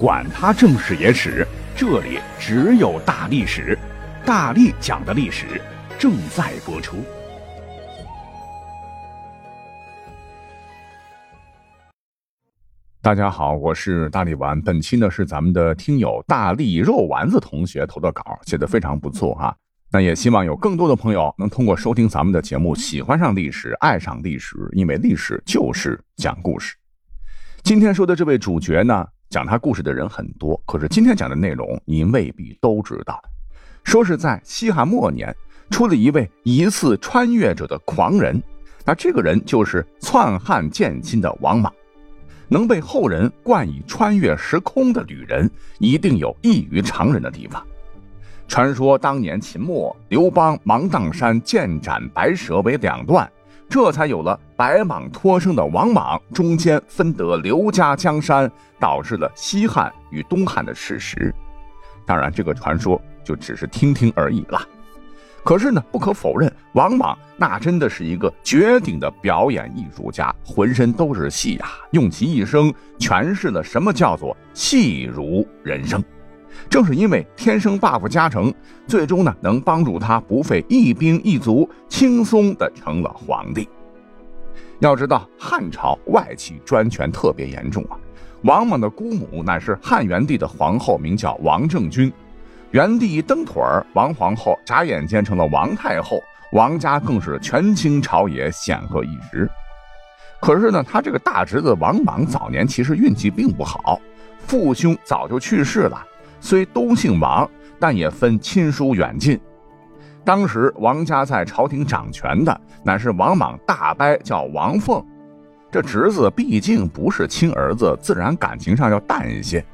管他正史野史，这里只有大历史，大力讲的历史正在播出。大家好，我是大力丸。本期呢是咱们的听友大力肉丸子同学投的稿，写的非常不错哈。那也希望有更多的朋友能通过收听咱们的节目，喜欢上历史，爱上历史，因为历史就是讲故事。今天说的这位主角呢？讲他故事的人很多，可是今天讲的内容您未必都知道。说是在西汉末年出了一位疑似穿越者的狂人，那这个人就是篡汉建新的王莽。能被后人冠以穿越时空的旅人，一定有异于常人的地方。传说当年秦末，刘邦芒砀山剑斩白蛇为两段。这才有了白蟒托生的王莽，中间分得刘家江山，导致了西汉与东汉的事实。当然，这个传说就只是听听而已了。可是呢，不可否认，王莽那真的是一个绝顶的表演艺术家，浑身都是戏呀，用其一生诠释了什么叫做戏如人生。正是因为天生 buff 加成，最终呢能帮助他不费一兵一卒，轻松的成了皇帝。要知道汉朝外戚专权特别严重啊，王莽的姑母乃是汉元帝的皇后，名叫王政君。元帝一蹬腿儿，王皇后眨眼间成了王太后，王家更是权倾朝野，显赫一时。可是呢，他这个大侄子王莽早年其实运气并不好，父兄早就去世了。虽都姓王，但也分亲疏远近。当时王家在朝廷掌权的乃是王莽大伯，叫王凤。这侄子毕竟不是亲儿子，自然感情上要淡一些。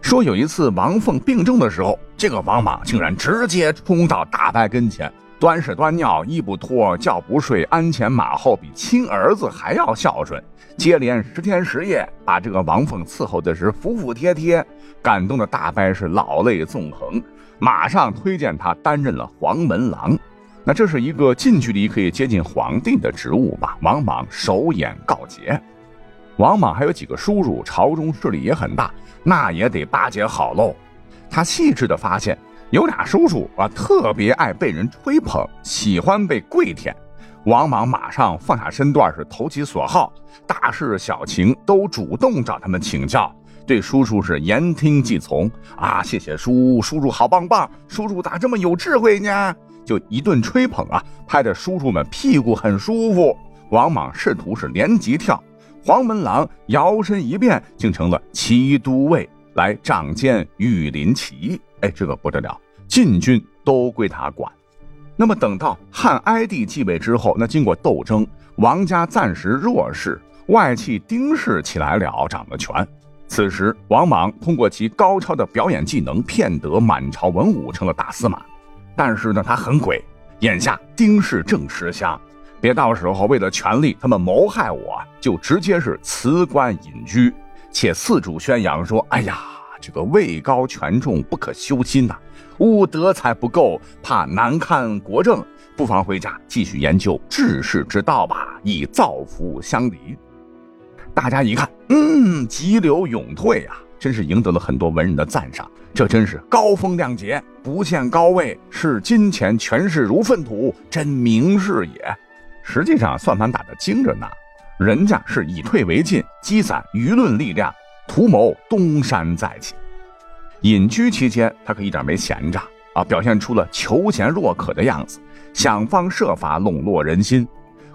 说有一次王凤病重的时候，这个王莽竟然直接冲到大伯跟前。端屎端尿，衣不脱，觉不睡，鞍前马后，比亲儿子还要孝顺。接连十天十夜，把这个王凤伺候的是服服帖帖，感动的大伯是老泪纵横，马上推荐他担任了黄门郎。那这是一个近距离可以接近皇帝的职务吧？王莽首演告捷。王莽还有几个叔叔，朝中势力也很大，那也得巴结好喽。他细致的发现。有俩叔叔啊，特别爱被人吹捧，喜欢被跪舔。王莽马上放下身段，是投其所好，大事小情都主动找他们请教，对叔叔是言听计从啊！谢谢叔，叔叔好棒棒，叔叔咋这么有智慧呢？就一顿吹捧啊，拍的叔叔们屁股很舒服。王莽试图是连级跳，黄门郎摇身一变，竟成了骑都尉，来掌监御林骑。哎，这个不得了。禁军都归他管。那么等到汉哀帝继位之后，那经过斗争，王家暂时弱势，外戚丁氏起来了，掌了权。此时，王莽通过其高超的表演技能，骗得满朝文武，成了大司马。但是呢，他很鬼。眼下丁氏正吃香，别到时候为了权力，他们谋害我，就直接是辞官隐居，且四处宣扬说：“哎呀，这个位高权重，不可修心呐。”吾德才不够，怕难堪国政，不妨回家继续研究治世之道吧，以造福乡里。大家一看，嗯，急流勇退啊，真是赢得了很多文人的赞赏。这真是高风亮节，不限高位，视金钱权势如粪土，真名士也。实际上，算盘打得精着呢，人家是以退为进，积攒舆论力量，图谋东山再起。隐居期间，他可一点没闲着啊，表现出了求贤若渴的样子，想方设法笼络人心，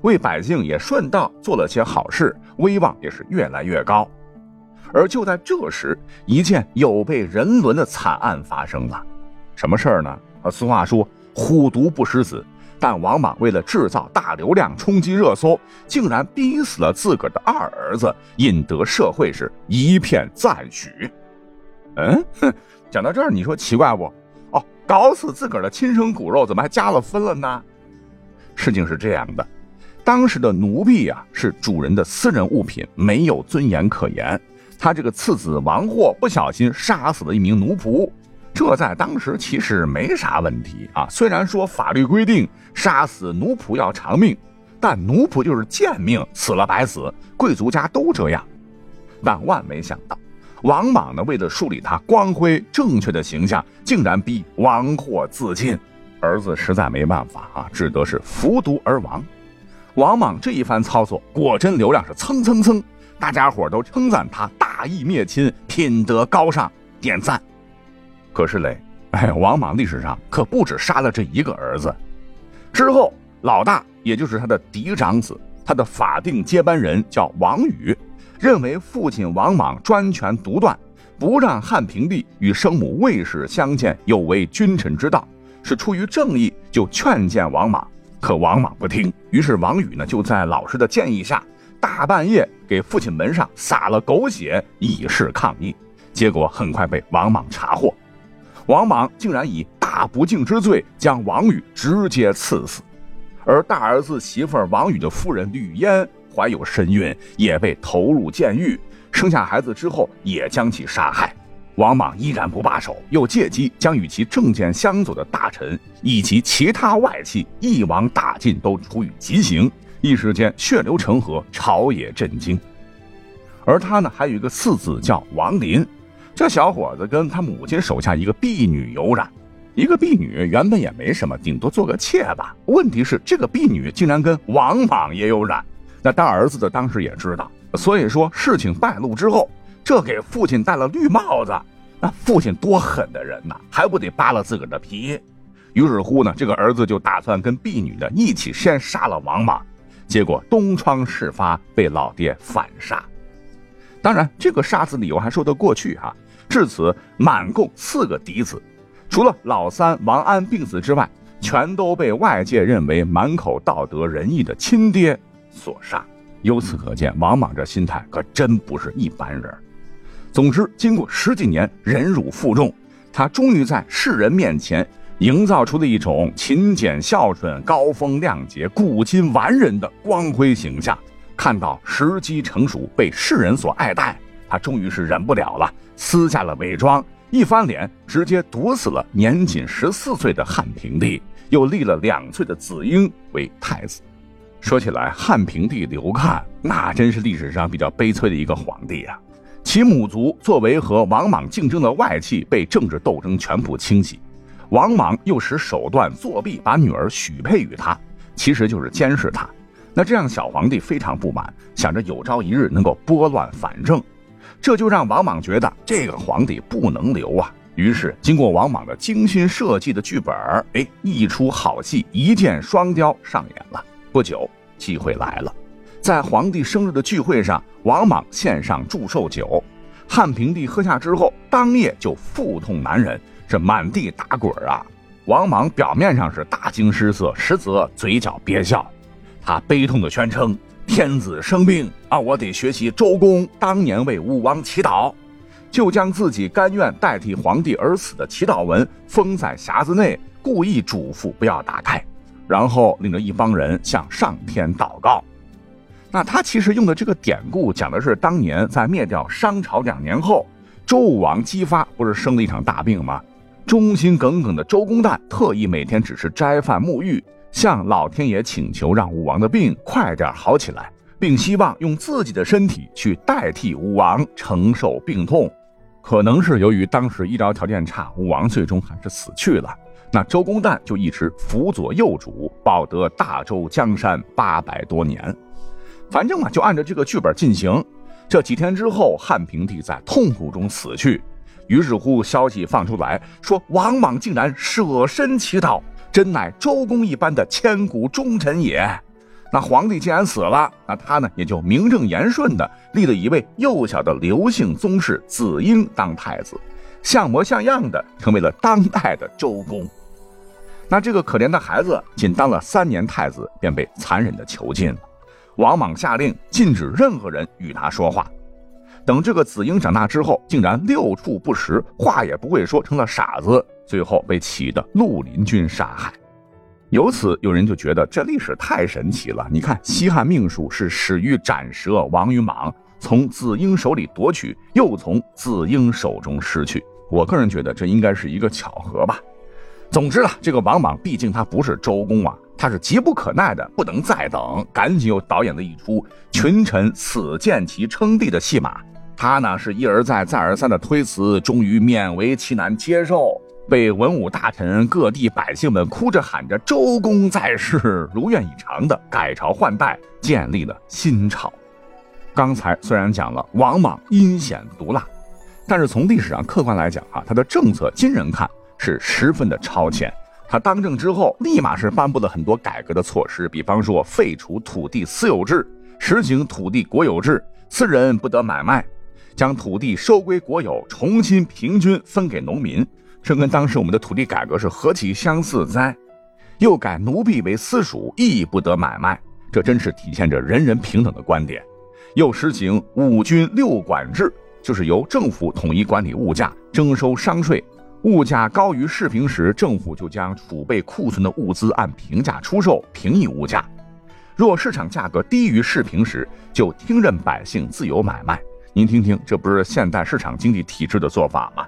为百姓也顺道做了些好事，威望也是越来越高。而就在这时，一件有悖人伦的惨案发生了。什么事儿呢？啊，俗话说“虎毒不食子”，但王莽为了制造大流量、冲击热搜，竟然逼死了自个儿的二儿子，引得社会是一片赞许。嗯，哼，讲到这儿，你说奇怪不？哦，搞死自个儿的亲生骨肉，怎么还加了分了呢？事情是这样的，当时的奴婢呀是主人的私人物品，没有尊严可言。他这个次子王霍不小心杀死了一名奴仆，这在当时其实没啥问题啊。虽然说法律规定杀死奴仆要偿命，但奴仆就是贱命，死了白死，贵族家都这样。但万没想到。王莽呢，为了树立他光辉正确的形象，竟然逼王霍自尽。儿子实在没办法啊，只得是服毒而亡。王莽这一番操作，果真流量是蹭蹭蹭，大家伙都称赞他大义灭亲，品德高尚，点赞。可是嘞，哎，王莽历史上可不止杀了这一个儿子，之后老大也就是他的嫡长子，他的法定接班人叫王宇，认为父亲王莽专权独断，不让汉平帝与生母卫氏相见，有违君臣之道。是出于正义，就劝谏王莽，可王莽不听。于是王宇呢，就在老师的建议下，大半夜给父亲门上撒了狗血，以示抗议。结果很快被王莽查获，王莽竟然以大不敬之罪将王宇直接赐死。而大儿子媳妇王宇的夫人吕嫣怀有身孕，也被投入监狱。生下孩子之后，也将其杀害。王莽依然不罢手，又借机将与其政见相左的大臣以及其他外戚一网打尽，都处以极刑。一时间血流成河，朝野震惊。而他呢，还有一个次子叫王林，这小伙子跟他母亲手下一个婢女有染。一个婢女原本也没什么，顶多做个妾吧。问题是这个婢女竟然跟王莽也有染。那当儿子的当时也知道，所以说事情败露之后。这给父亲戴了绿帽子，那父亲多狠的人呐，还不得扒了自个儿的皮？于是乎呢，这个儿子就打算跟婢女的一起先杀了王莽，结果东窗事发，被老爹反杀。当然，这个杀子理由还说得过去哈。至此，满共四个嫡子，除了老三王安病死之外，全都被外界认为满口道德仁义的亲爹所杀。由此可见，王莽这心态可真不是一般人。总之，经过十几年忍辱负重，他终于在世人面前营造出了一种勤俭孝顺、高风亮节、古今完人的光辉形象。看到时机成熟，被世人所爱戴，他终于是忍不了了，撕下了伪装，一翻脸，直接毒死了年仅十四岁的汉平帝，又立了两岁的子婴为太子。说起来，汉平帝刘看那真是历史上比较悲催的一个皇帝啊。其母族作为和王莽竞争的外戚，被政治斗争全部清洗。王莽又使手段作弊，把女儿许配于他，其实就是监视他。那这样小皇帝非常不满，想着有朝一日能够拨乱反正，这就让王莽觉得这个皇帝不能留啊。于是，经过王莽的精心设计的剧本，哎，一出好戏，一箭双雕上演了。不久，机会来了。在皇帝生日的聚会上，王莽献上祝寿酒，汉平帝喝下之后，当夜就腹痛难忍，这满地打滚啊！王莽表面上是大惊失色，实则嘴角憋笑。他悲痛地宣称：“天子生病啊，我得学习周公当年为武王祈祷。”就将自己甘愿代替皇帝而死的祈祷文封在匣子内，故意嘱咐不要打开，然后领着一帮人向上天祷告。那他其实用的这个典故，讲的是当年在灭掉商朝两年后，周武王姬发不是生了一场大病吗？忠心耿耿的周公旦特意每天只是斋饭沐浴，向老天爷请求让武王的病快点好起来，并希望用自己的身体去代替武王承受病痛。可能是由于当时医疗条件差，武王最终还是死去了。那周公旦就一直辅佐幼主，保得大周江山八百多年。反正嘛，就按照这个剧本进行。这几天之后，汉平帝在痛苦中死去。于是乎，消息放出来说，王莽竟然舍身祈祷，真乃周公一般的千古忠臣也。那皇帝既然死了，那他呢也就名正言顺的立了一位幼小的刘姓宗室子婴当太子，像模像样的成为了当代的周公。那这个可怜的孩子，仅当了三年太子，便被残忍的囚禁了。王莽下令禁止任何人与他说话。等这个子婴长大之后，竟然六畜不食，话也不会说，成了傻子，最后被起的绿林军杀害。由此，有人就觉得这历史太神奇了。你看，西汉命数是始于斩蛇，王于莽，从子婴手里夺取，又从子婴手中失去。我个人觉得这应该是一个巧合吧。总之啊，这个王莽毕竟他不是周公啊。他是急不可耐的，不能再等，赶紧又导演了一出群臣死见其称帝的戏码。他呢是一而再、再而三的推辞，终于勉为其难接受。被文武大臣、各地百姓们哭着喊着“周公在世，如愿以偿”的改朝换代，建立了新朝。刚才虽然讲了王莽阴险毒辣，但是从历史上客观来讲啊，他的政策今人看是十分的超前。他当政之后，立马是颁布了很多改革的措施，比方说废除土地私有制，实行土地国有制，私人不得买卖，将土地收归国有，重新平均分给农民。这跟当时我们的土地改革是何其相似哉！又改奴婢为私属，亦不得买卖，这真是体现着人人平等的观点。又实行五军六管制，就是由政府统一管理物价，征收商税。物价高于市平时，政府就将储备库存的物资按平价出售，平抑物价；若市场价格低于市平时，就听任百姓自由买卖。您听听，这不是现代市场经济体制的做法吗？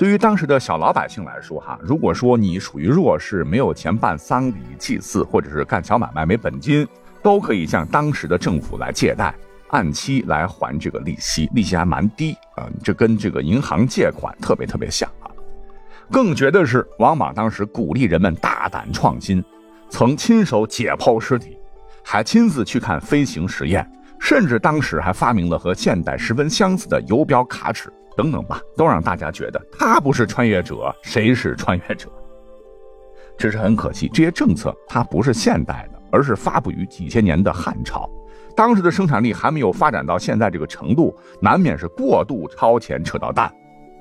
对于当时的小老百姓来说，哈，如果说你属于弱势，没有钱办丧礼祭祀，或者是干小买卖没本金，都可以向当时的政府来借贷，按期来还这个利息，利息还蛮低啊，这跟这个银行借款特别特别像啊。更绝的是，王莽当时鼓励人们大胆创新，曾亲手解剖尸体，还亲自去看飞行实验，甚至当时还发明了和现代十分相似的游标卡尺。等等吧，都让大家觉得他不是穿越者，谁是穿越者？只是很可惜，这些政策它不是现代的，而是发布于几千年的汉朝，当时的生产力还没有发展到现在这个程度，难免是过度超前，扯到蛋。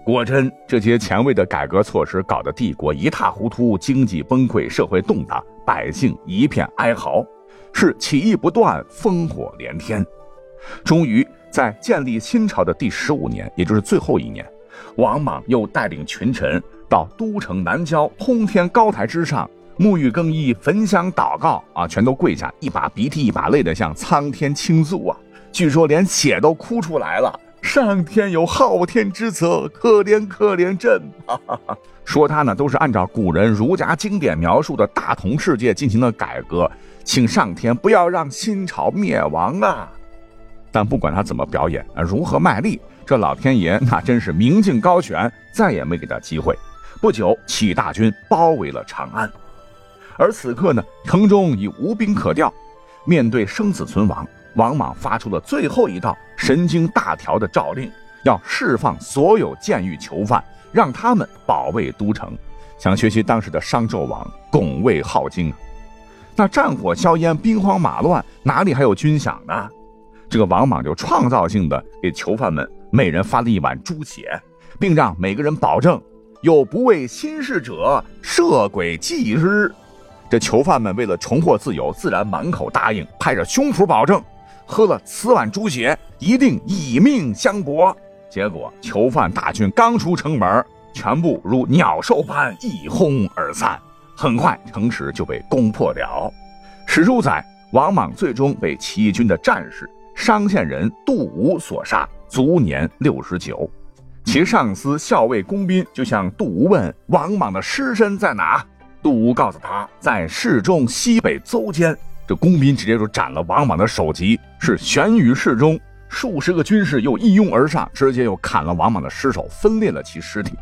果真，这些前卫的改革措施搞得帝国一塌糊涂，经济崩溃，社会动荡，百姓一片哀嚎，是起义不断，烽火连天，终于。在建立新朝的第十五年，也就是最后一年，王莽又带领群臣到都城南郊通天高台之上，沐浴更衣，焚香祷告啊，全都跪下，一把鼻涕一把泪的向苍天倾诉啊，据说连血都哭出来了。上天有昊天之责，可怜可怜朕！说他呢都是按照古人儒家经典描述的大同世界进行了改革，请上天不要让新朝灭亡啊！但不管他怎么表演啊，如何卖力，这老天爷那真是明镜高悬，再也没给他机会。不久，起大军包围了长安，而此刻呢，城中已无兵可调。面对生死存亡，王莽发出了最后一道神经大条的诏令，要释放所有监狱囚犯，让他们保卫都城。想学习当时的商纣王，拱卫镐京。那战火硝烟，兵荒马乱，哪里还有军饷呢？这个王莽就创造性的给囚犯们每人发了一碗猪血，并让每个人保证有不畏心事者，赦鬼祭之。这囚犯们为了重获自由，自然满口答应，拍着胸脯保证，喝了此碗猪血，一定以命相搏。结果囚犯大军刚出城门，全部如鸟兽般一哄而散，很快城池就被攻破了。史书载，王莽最终被起义军的战士。商县人杜吴所杀，卒年六十九。其上司校尉公斌就向杜吴问王莽的尸身在哪。杜吴告诉他，在市中西北邹间。这公斌直接就斩了王莽的首级，是悬于市中。数十个军士又一拥而上，直接又砍了王莽的尸首，分裂了其尸体。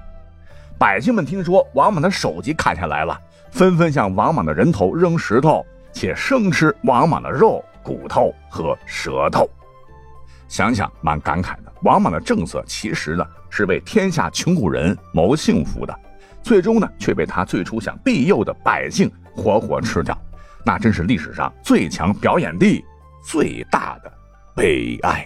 百姓们听说王莽的首级砍下来了，纷纷向王莽的人头扔石头，且生吃王莽的肉。骨头和舌头，想想蛮感慨的。王莽的政策其实呢是为天下穷苦人谋幸福的，最终呢却被他最初想庇佑的百姓活活吃掉，那真是历史上最强表演力最大的悲哀。